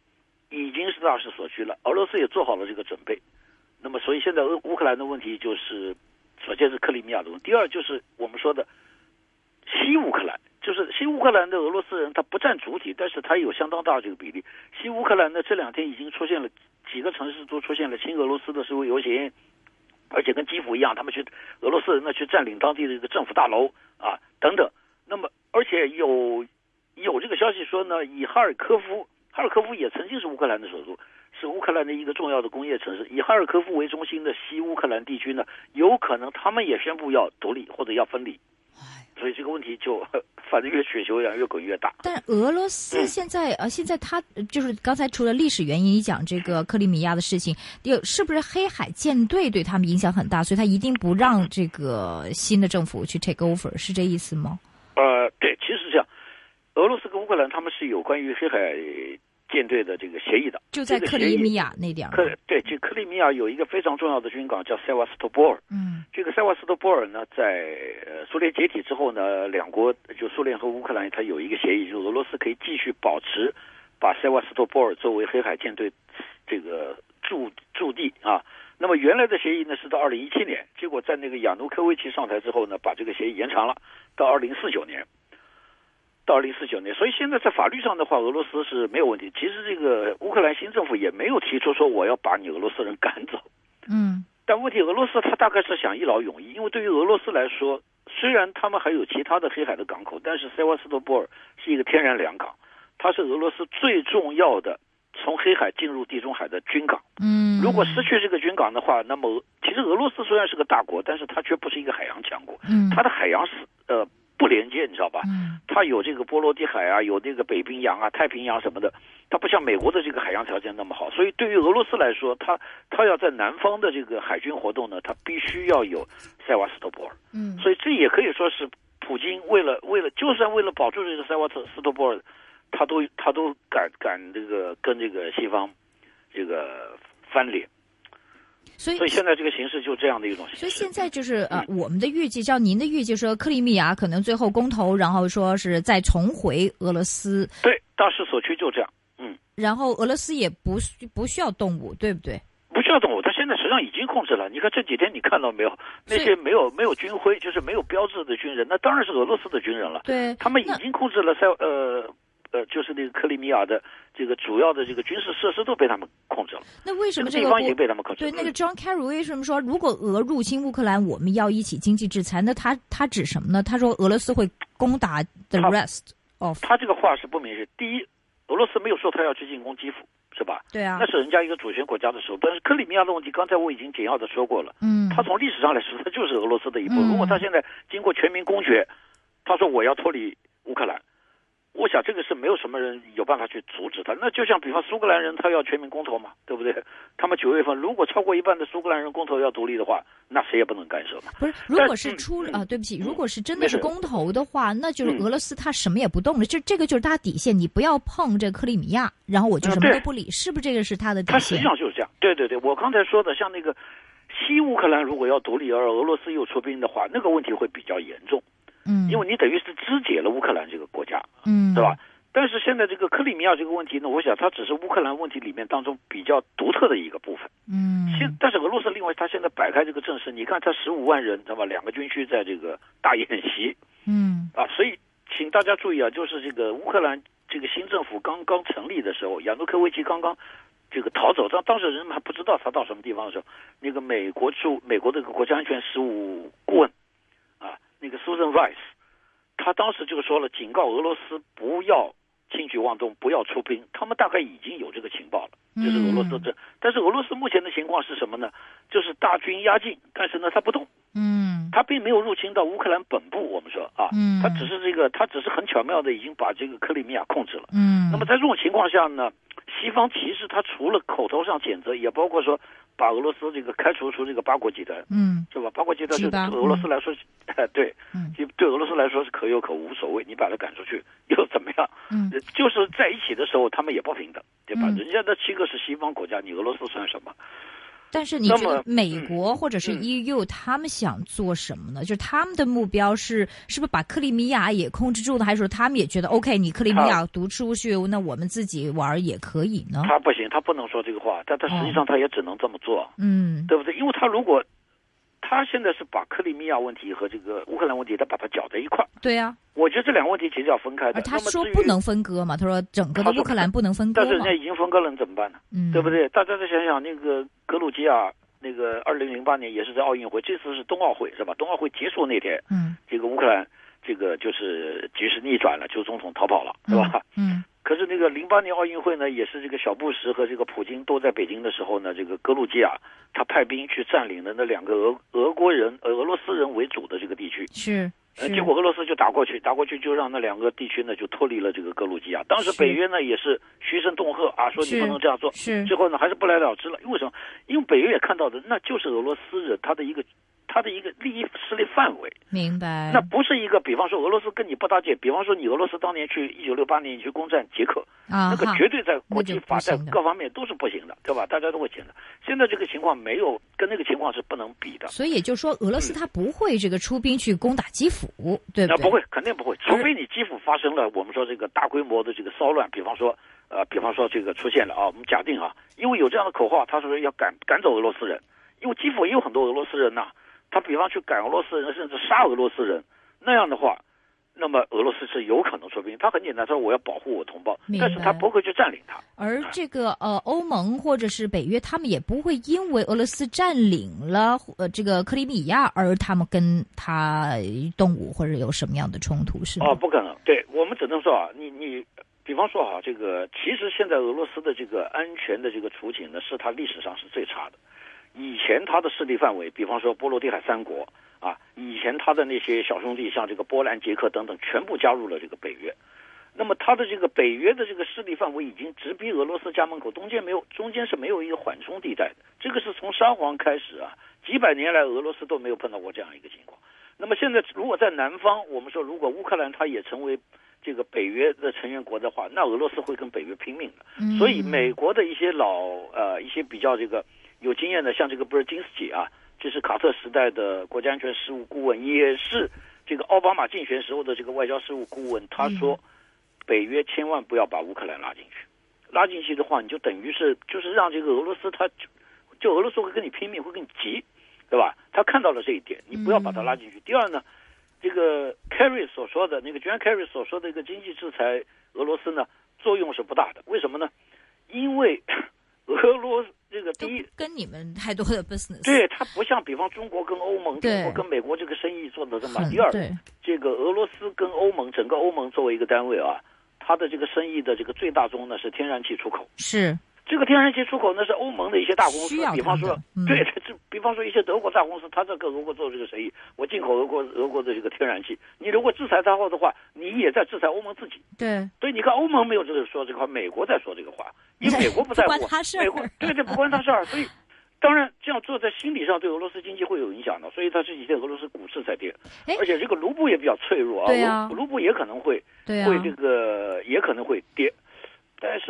已经是大势所趋了，俄罗斯也做好了这个准备。那么，所以现在俄乌克兰的问题就是，首先是克里米亚的问题，第二就是我们说的西乌克兰，就是西乌克兰的俄罗斯人他不占主体，但是他有相当大的这个比例。西乌克兰呢这两天已经出现了几个城市都出现了亲俄罗斯的示威游行，而且跟基辅一样，他们去俄罗斯人呢去占领当地的这个政府大楼啊等等。那么，而且有有这个消息说呢，以哈尔科夫，哈尔科夫也曾经是乌克兰的首都，是乌克兰的一个重要的工业城市。以哈尔科夫为中心的西乌克兰地区呢，有可能他们也宣布要独立或者要分离。所以这个问题就反正越雪球一样越滚越大。但俄罗斯现在呃，现在他呃就是刚才除了历史原因，你讲这个克里米亚的事情，有是不是黑海舰队对他们影响很大，所以他一定不让这个新的政府去 take over，是这意思吗？呃，对，其实是这样，俄罗斯跟乌克兰他们是有关于黑海舰队的这个协议的，就在克里米亚那点儿。克对，这克里米亚有一个非常重要的军港叫塞瓦斯托波尔。嗯这个塞瓦斯托波尔呢，在呃苏联解体之后呢，两国就苏联和乌克兰，它有一个协议，就是俄罗斯可以继续保持把塞瓦斯托波尔作为黑海舰队这个驻驻地啊。那么原来的协议呢是到二零一七年，结果在那个亚努科维奇上台之后呢，把这个协议延长了到二零四九年。到二零四九年，所以现在在法律上的话，俄罗斯是没有问题。其实这个乌克兰新政府也没有提出说我要把你俄罗斯人赶走，嗯但问题，俄罗斯他大概是想一劳永逸，因为对于俄罗斯来说，虽然他们还有其他的黑海的港口，但是塞瓦斯托波尔是一个天然良港，它是俄罗斯最重要的从黑海进入地中海的军港。嗯，如果失去这个军港的话，那么其实俄罗斯虽然是个大国，但是它却不是一个海洋强国，嗯它的海洋是呃不连接，你知道吧？嗯它有这个波罗的海啊，有那个北冰洋啊、太平洋什么的，它不像美国的这个海洋条件那么好，所以对于俄罗斯来说，它它要在南方的这个海军活动呢，它必须要有塞瓦斯托波尔，嗯所以这也可以说是普京为了为了就算为了保住这个塞瓦斯托波尔，他都他都敢敢这个跟这个西方这个翻脸。所以所以现在这个形势就这样的一种形势。所以现在就是呃，我们的预计，照您的预计说，克里米亚可能最后公投，然后说是再重回俄罗斯。对，大势所趋就这样。嗯。然后俄罗斯也不不需要动武，对不对？不需要动武，他现在实际上已经控制了。你看这几天你看到没有？那些没有没有军徽，就是没有标志的军人，那当然是俄罗斯的军人了。对，他们已经控制了塞呃呃，就是那个克里米亚的这个主要的这个军事设施都被他们控制了。那为什么这个地方已经被他们控制了？对，那个 John Kerry 为什么说如果俄入侵乌克兰，我们要一起经济制裁？那他他指什么呢？他说俄罗斯会攻打 the rest of。他这个话是不明确。第一，俄罗斯没有说他要去进攻基辅。是吧？对啊，那是人家一个主权国家的时候。但是克里米亚的问题，刚才我已经简要的说过了。嗯，他从历史上来说，他就是俄罗斯的一部分。如果他现在经过全民公决，他说我要脱离乌克兰。我想这个是没有什么人有办法去阻止他。那就像比方苏格兰人，他要全民公投嘛，对不对？他们九月份如果超过一半的苏格兰人公投要独立的话，那谁也不能干涉嘛。不是，如果是出啊，对不起，如果是真的是公投的话，那就是俄罗斯他什么也不动了，就这个就是他底线，你不要碰这克里米亚，然后我就什么都不理，是不是这个是他的底线？他实际上就是这样。对对对，我刚才说的，像那个西乌克兰如果要独立，而俄罗斯又出兵的话，那个问题会比较严重。嗯，因为你等于是肢解了乌克兰这个国家，嗯，对吧？但是现在这个克里米亚这个问题呢，我想它只是乌克兰问题里面当中比较独特的一个部分。嗯，现但是俄罗斯另外它现在摆开这个阵势，你看它十五万人，知道吧？两个军区在这个大演习。嗯，啊，所以请大家注意啊，就是这个乌克兰这个新政府刚刚成立的时候，亚努科维奇刚刚这个逃走，当当时人们还不知道他到什么地方的时候，那个美国驻美国的个国家安全事务顾问啊，那个 Susan Rice，他当时就说了，警告俄罗斯不要。轻举妄动，不要出兵。他们大概已经有这个情报了，就是俄罗斯这。但是俄罗斯目前的情况是什么呢？就是大军压境，但是呢，他不动。嗯，他并没有入侵到乌克兰本部。我们说啊，嗯，他只是这个，他只是很巧妙的已经把这个克里米亚控制了。嗯，那么在这种情况下呢，西方其实他除了口头上谴责，也包括说。把俄罗斯这个开除出这个八国集团，嗯，是吧？八国集团对俄罗斯来说，哎，对，对俄罗斯来说是可有可无所谓，你把他赶出去又怎么样？嗯，就是在一起的时候，他们也不平等，对吧？人家那七个是西方国家，你俄罗斯算什么？但是你觉得美国或者是 EU 他们想做什么呢？就是他们的目标是是不是把克里米亚也控制住呢？还是说他们也觉得 OK，你克里米亚独出去，那我们自己玩也可以呢？他不行，他不能说这个话，但他实际上他也只能这么做，嗯，对不对？因为他如果他现在是把克里米亚问题和这个乌克兰问题，他把它搅在一块儿。对呀，我觉得这两个问题其实要分开的。他说不能分割嘛？他说整个的乌克兰不能分割但是人家已经分割了，你怎么办呢？嗯，对不对？大家再想想，那个格鲁吉亚，那个二零零八年也是在奥运会，这次是冬奥会是吧？冬奥会结束那天，嗯，这个乌克兰这个就是局势逆转了，就总统逃跑了，是吧？嗯。可是那个零八年奥运会呢，也是这个小布什和这个普京都在北京的时候呢，这个格鲁吉亚他派兵去占领了那两个俄俄国人、俄俄罗斯人为主的这个地区，是，呃，结果俄罗斯就打过去，打过去就让那两个地区呢就脱离了这个格鲁吉亚。当时北约呢也是嘘声恫吓啊，说你不能这样做，是，最后呢还是不了了之了。因为什么？因为北约也看到的那就是俄罗斯人他的一个。他的一个利益势力范围，明白？那不是一个，比方说俄罗斯跟你不搭界，比方说你俄罗斯当年去一九六八年你去攻占捷克，啊，那个绝对在国际法在各方面都是不行的，对吧？大家都会讲的。现在这个情况没有跟那个情况是不能比的。所以也就是说，俄罗斯他不会这个出兵去攻打基辅，对不对？那不会，肯定不会，除非你基辅发生了我们说这个大规模的这个骚乱，比方说呃，比方说这个出现了啊，我们假定啊，因为有这样的口号，他说要赶赶走俄罗斯人，因为基辅也有很多俄罗斯人呐。他比方去赶俄罗斯人，甚至杀俄罗斯人，那样的话，那么俄罗斯是有可能出兵。他很简单，说我要保护我同胞，但是他不会去占领他。而这个呃，欧盟或者是北约，他们也不会因为俄罗斯占领了呃这个克里米亚而他们跟他动武或者有什么样的冲突，是吗？哦，不可能。对我们只能说啊，你你，比方说哈，这个其实现在俄罗斯的这个安全的这个处境呢，是它历史上是最差的。以前他的势力范围，比方说波罗的海三国啊，以前他的那些小兄弟，像这个波兰、捷克等等，全部加入了这个北约。那么他的这个北约的这个势力范围已经直逼俄罗斯家门口，中间没有中间是没有一个缓冲地带的。这个是从沙皇开始啊，几百年来俄罗斯都没有碰到过这样一个情况。那么现在如果在南方，我们说如果乌克兰它也成为这个北约的成员国的话，那俄罗斯会跟北约拼命的。所以美国的一些老呃一些比较这个。有经验的，像这个布尔金斯基啊，这是卡特时代的国家安全事务顾问，也是这个奥巴马竞选时候的这个外交事务顾问。他说，北约千万不要把乌克兰拉进去，拉进去的话，你就等于是就是让这个俄罗斯，他就就俄罗斯会跟你拼命，会跟你急，对吧？他看到了这一点，你不要把他拉进去。第二呢，这个 Kerry 所说的那个 John Kerry 所说的一个经济制裁俄罗斯呢，作用是不大的。为什么呢？因为 俄罗斯这个第一跟你们太多的 business，对它不像比方中国跟欧盟，中国跟美国这个生意做的这么。第二，这个俄罗斯跟欧盟整个欧盟作为一个单位啊，它的这个生意的这个最大宗呢是天然气出口。是这个天然气出口呢是欧盟的一些大公司，比方说，对，这比方说一些德国大公司，他在跟俄国做这个生意，我进口俄国俄国的这个天然气，你如果制裁他后的话，你也在制裁欧盟自己。对，所以你看欧盟没有这个说这话，美国在说这个话。因为 美国不在乎，美国对对不关他事儿，所以当然这样做在心理上对俄罗斯经济会有影响的，所以它这几天俄罗斯股市在跌，而且这个卢布也比较脆弱啊，卢布也可能会会这个也可能会跌，但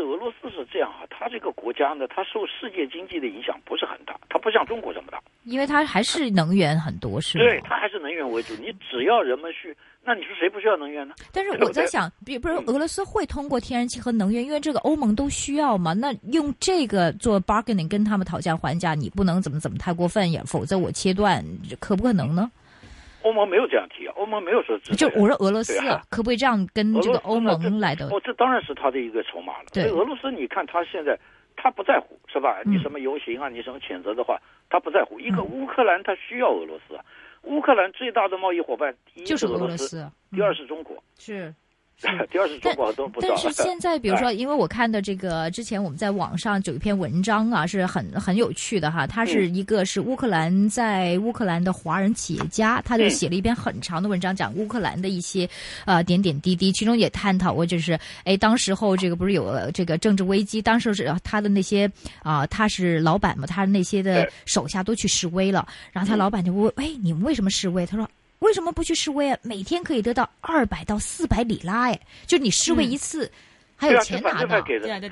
是俄罗斯是这样啊，它这个国家呢，它受世界经济的影响不是很大，它不像中国这么大，因为它还是能源很多是，对，它还是能源为主，你只要人们去。那你说谁不需要能源呢？但是我在想，比不是俄罗斯会通过天然气和能源，因为这个欧盟都需要嘛。那用这个做 bargaining 跟他们讨价还价，你不能怎么怎么太过分呀，否则我切断，可不可能呢？欧盟没有这样提啊，欧盟没有说。就我说俄罗斯啊可不可以这样跟这个欧盟来的？哦，这当然是他的一个筹码了。对俄罗斯，你看他现在他不在乎是吧？你什么游行啊，你什么谴责的话，他不在乎。一个乌克兰，他需要俄罗斯。乌克兰最大的贸易伙伴第一是俄罗斯，第二是中国。是。第二是中国都不但是现在，比如说，因为我看的这个之前我们在网上有一篇文章啊，是很很有趣的哈。他是一个是乌克兰在乌克兰的华人企业家，他就写了一篇很长的文章，讲乌克兰的一些呃点点滴滴，其中也探讨过，就是哎，当时候这个不是有这个政治危机，当时是他的那些啊，他是老板嘛，他那些的手下都去示威了，然后他老板就问，哎，你们为什么示威？他说。为什么不去示威啊？每天可以得到二百到四百里拉，哎，就你示威一次。还有钱拿的，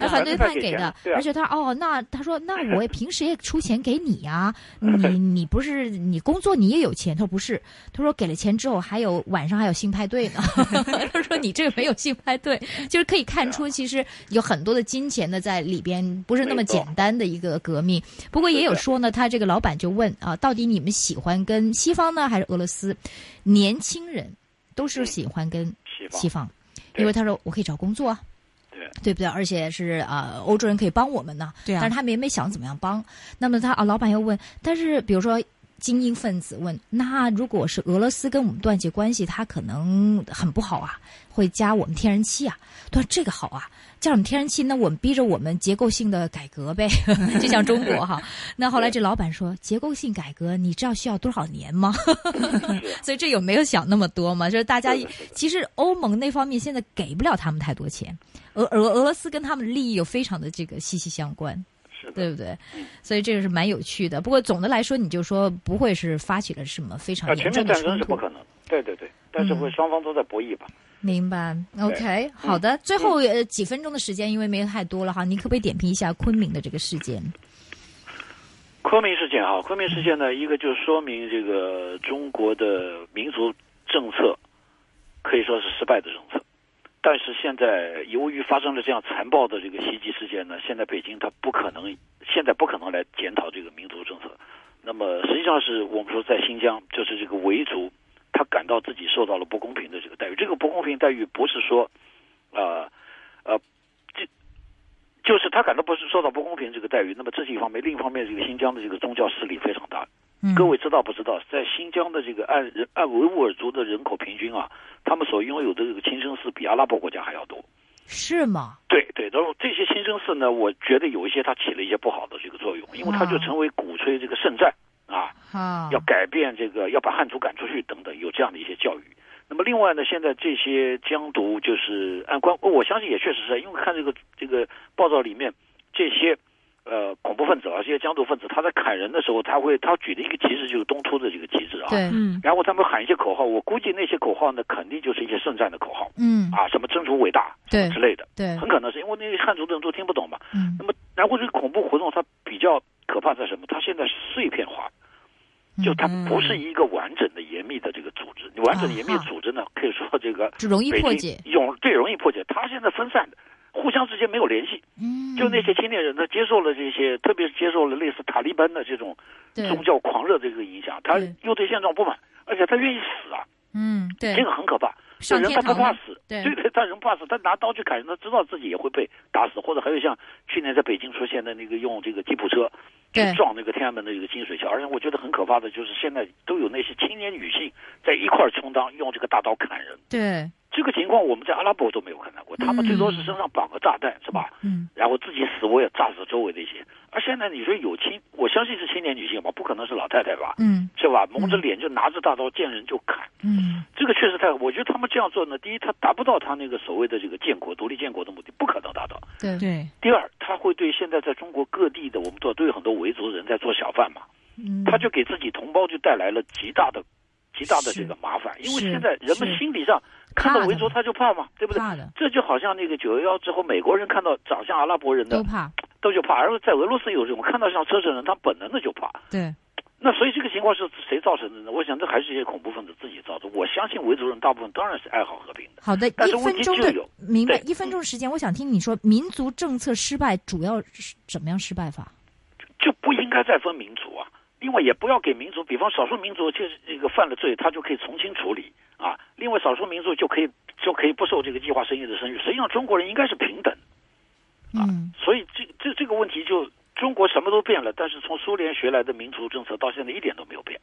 反对派给的，而且他哦，那他说那 我平时也出钱给你呀，你 你不是你工作你也有钱？他说不是，他说给了钱之后还有晚上还有性派对呢。他说你这个没有性派对，就是可以看出其实有很多的金钱呢在里边，不是那么简单的一个革命。不过也有说呢，他这个老板就问啊，到底你们喜欢跟西方呢还是俄罗斯？年轻人都是喜欢跟西方，因为他说我可以找工作啊。对不对？而且是啊，欧洲人可以帮我们呢。对啊。但是他们也没想怎么样帮。那么他啊，老板又问：但是比如说精英分子问，那如果是俄罗斯跟我们断绝关系，他可能很不好啊，会加我们天然气啊。他说这个好啊，加我们天然气，那我们逼着我们结构性的改革呗，就像中国哈。那后来这老板说，结构性改革，你知道需要多少年吗？所以这有没有想那么多嘛？就是大家其实欧盟那方面现在给不了他们太多钱。俄俄俄罗斯跟他们的利益又非常的这个息息相关，是对不对？所以这个是蛮有趣的。不过总的来说，你就说不会是发起了什么非常严重的冲突，是不可能。对对对，但是会双方都在博弈吧。明白。OK，好的。最后呃几分钟的时间，因为没有太多了哈，你可不可以点评一下昆明的这个事件？昆明事件哈，昆明事件呢，一个就说明这个中国的民族政策可以说是失败的政策。但是现在，由于发生了这样残暴的这个袭击事件呢，现在北京它不可能，现在不可能来检讨这个民族政策。那么实际上是我们说，在新疆，就是这个维族，他感到自己受到了不公平的这个待遇。这个不公平待遇不是说，呃，呃，这就是他感到不是受到不公平这个待遇。那么这是一方面，另一方面，这个新疆的这个宗教势力非常大。各位知道不知道，在新疆的这个按人按维吾尔族的人口平均啊，他们所拥有的这个清真寺比阿拉伯国家还要多，是吗？对对，然后这些清真寺呢，我觉得有一些它起了一些不好的这个作用，因为它就成为鼓吹这个圣战啊，要改变这个，要把汉族赶出去等等，有这样的一些教育。那么另外呢，现在这些疆独就是按官，我相信也确实是因为看这个这个报道里面这些。呃，恐怖分子啊，这些疆独分子，他在砍人的时候，他会他举的一个旗帜就是东突的这个旗帜啊。对，嗯。然后他们喊一些口号，我估计那些口号呢，肯定就是一些圣战的口号。嗯。啊，什么征服伟大，对之类的。对。很可能是因为那些汉族的人都听不懂嘛。嗯。那么，然后这个恐怖活动，它比较可怕在什么？它现在是碎片化，就它不是一个完整的严密的这个组织。你完整的严密组织呢，可以说这个 就容易破解，容最容易破解。它现在分散的，互相之间没有联系。嗯，就那些青年人呢，接受了这些，特别是接受了类似塔利班的这种宗教狂热这个影响，他又对现状不满，而且他愿意死啊。嗯，对，这个很可怕。这人他不怕死，对对，他人怕死，他拿刀去砍人，他知道自己也会被打死，或者还有像去年在北京出现的那个用这个吉普车去撞那个天安门的一个金水桥，而且我觉得很可怕的就是现在都有那些青年女性在一块儿充当，用这个大刀砍人。对。这个情况我们在阿拉伯都没有看到过，他们最多是身上绑个炸弹，是吧？嗯，然后自己死我也炸死周围的一些。而现在你说有青，我相信是青年女性吧，不可能是老太太吧？嗯，是吧？蒙着脸就拿着大刀见人就砍。嗯，这个确实太，我觉得他们这样做呢，第一，他达不到他那个所谓的这个建国、独立建国的目的，不可能达到。对对。第二，他会对现在在中国各地的，我们都都有很多维族人在做小贩嘛，嗯，他就给自己同胞就带来了极大的、极大的这个麻烦，因为现在人们心理上。看到维族他就怕嘛，对不对？这就好像那个九幺幺之后，美国人看到长相阿拉伯人的都怕，都就怕。而在俄罗斯有这种看到像车臣人，他本能的就怕。对。那所以这个情况是谁造成的呢？我想这还是一些恐怖分子自己造成。我相信维族人大部分当然是爱好和平的。好的，一分钟的明白，一分钟时间，我想听你说民族政策失败主要是怎么样失败法？就不应该再分民族啊！另外也不要给民族，比方少数民族就是这个犯了罪，他就可以从轻处理啊。另外少数民族就可以。就可以不受这个计划生育的生育。实际上，中国人应该是平等，啊，所以这这这个问题就中国什么都变了，但是从苏联学来的民族政策到现在一点都没有变，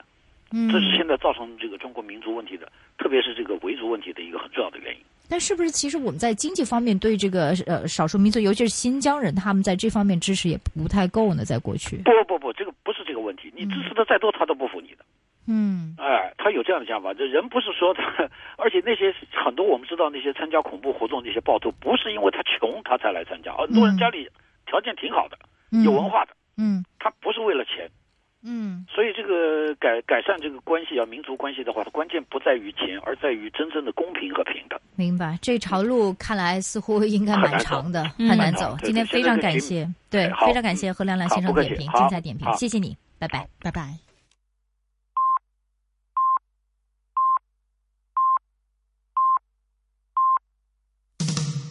嗯，这是现在造成这个中国民族问题的，特别是这个维族问题的一个很重要的原因。那是不是其实我们在经济方面对这个呃少数民族，尤其是新疆人，他们在这方面支持也不太够呢？在过去，不不不，这个不是这个问题，你支持的再多，他都不服你的。嗯，哎，他有这样的想法，这人不是说他，而且那些很多我们知道那些参加恐怖活动那些暴徒，不是因为他穷他才来参加，很多人家里条件挺好的，有文化的，嗯，他不是为了钱，嗯，所以这个改改善这个关系啊，民族关系的话，它关键不在于钱，而在于真正的公平和平等。明白，这条路看来似乎应该蛮长的，很难走。今天非常感谢，对，非常感谢何亮亮先生点评，精彩点评，谢谢你，拜拜，拜拜。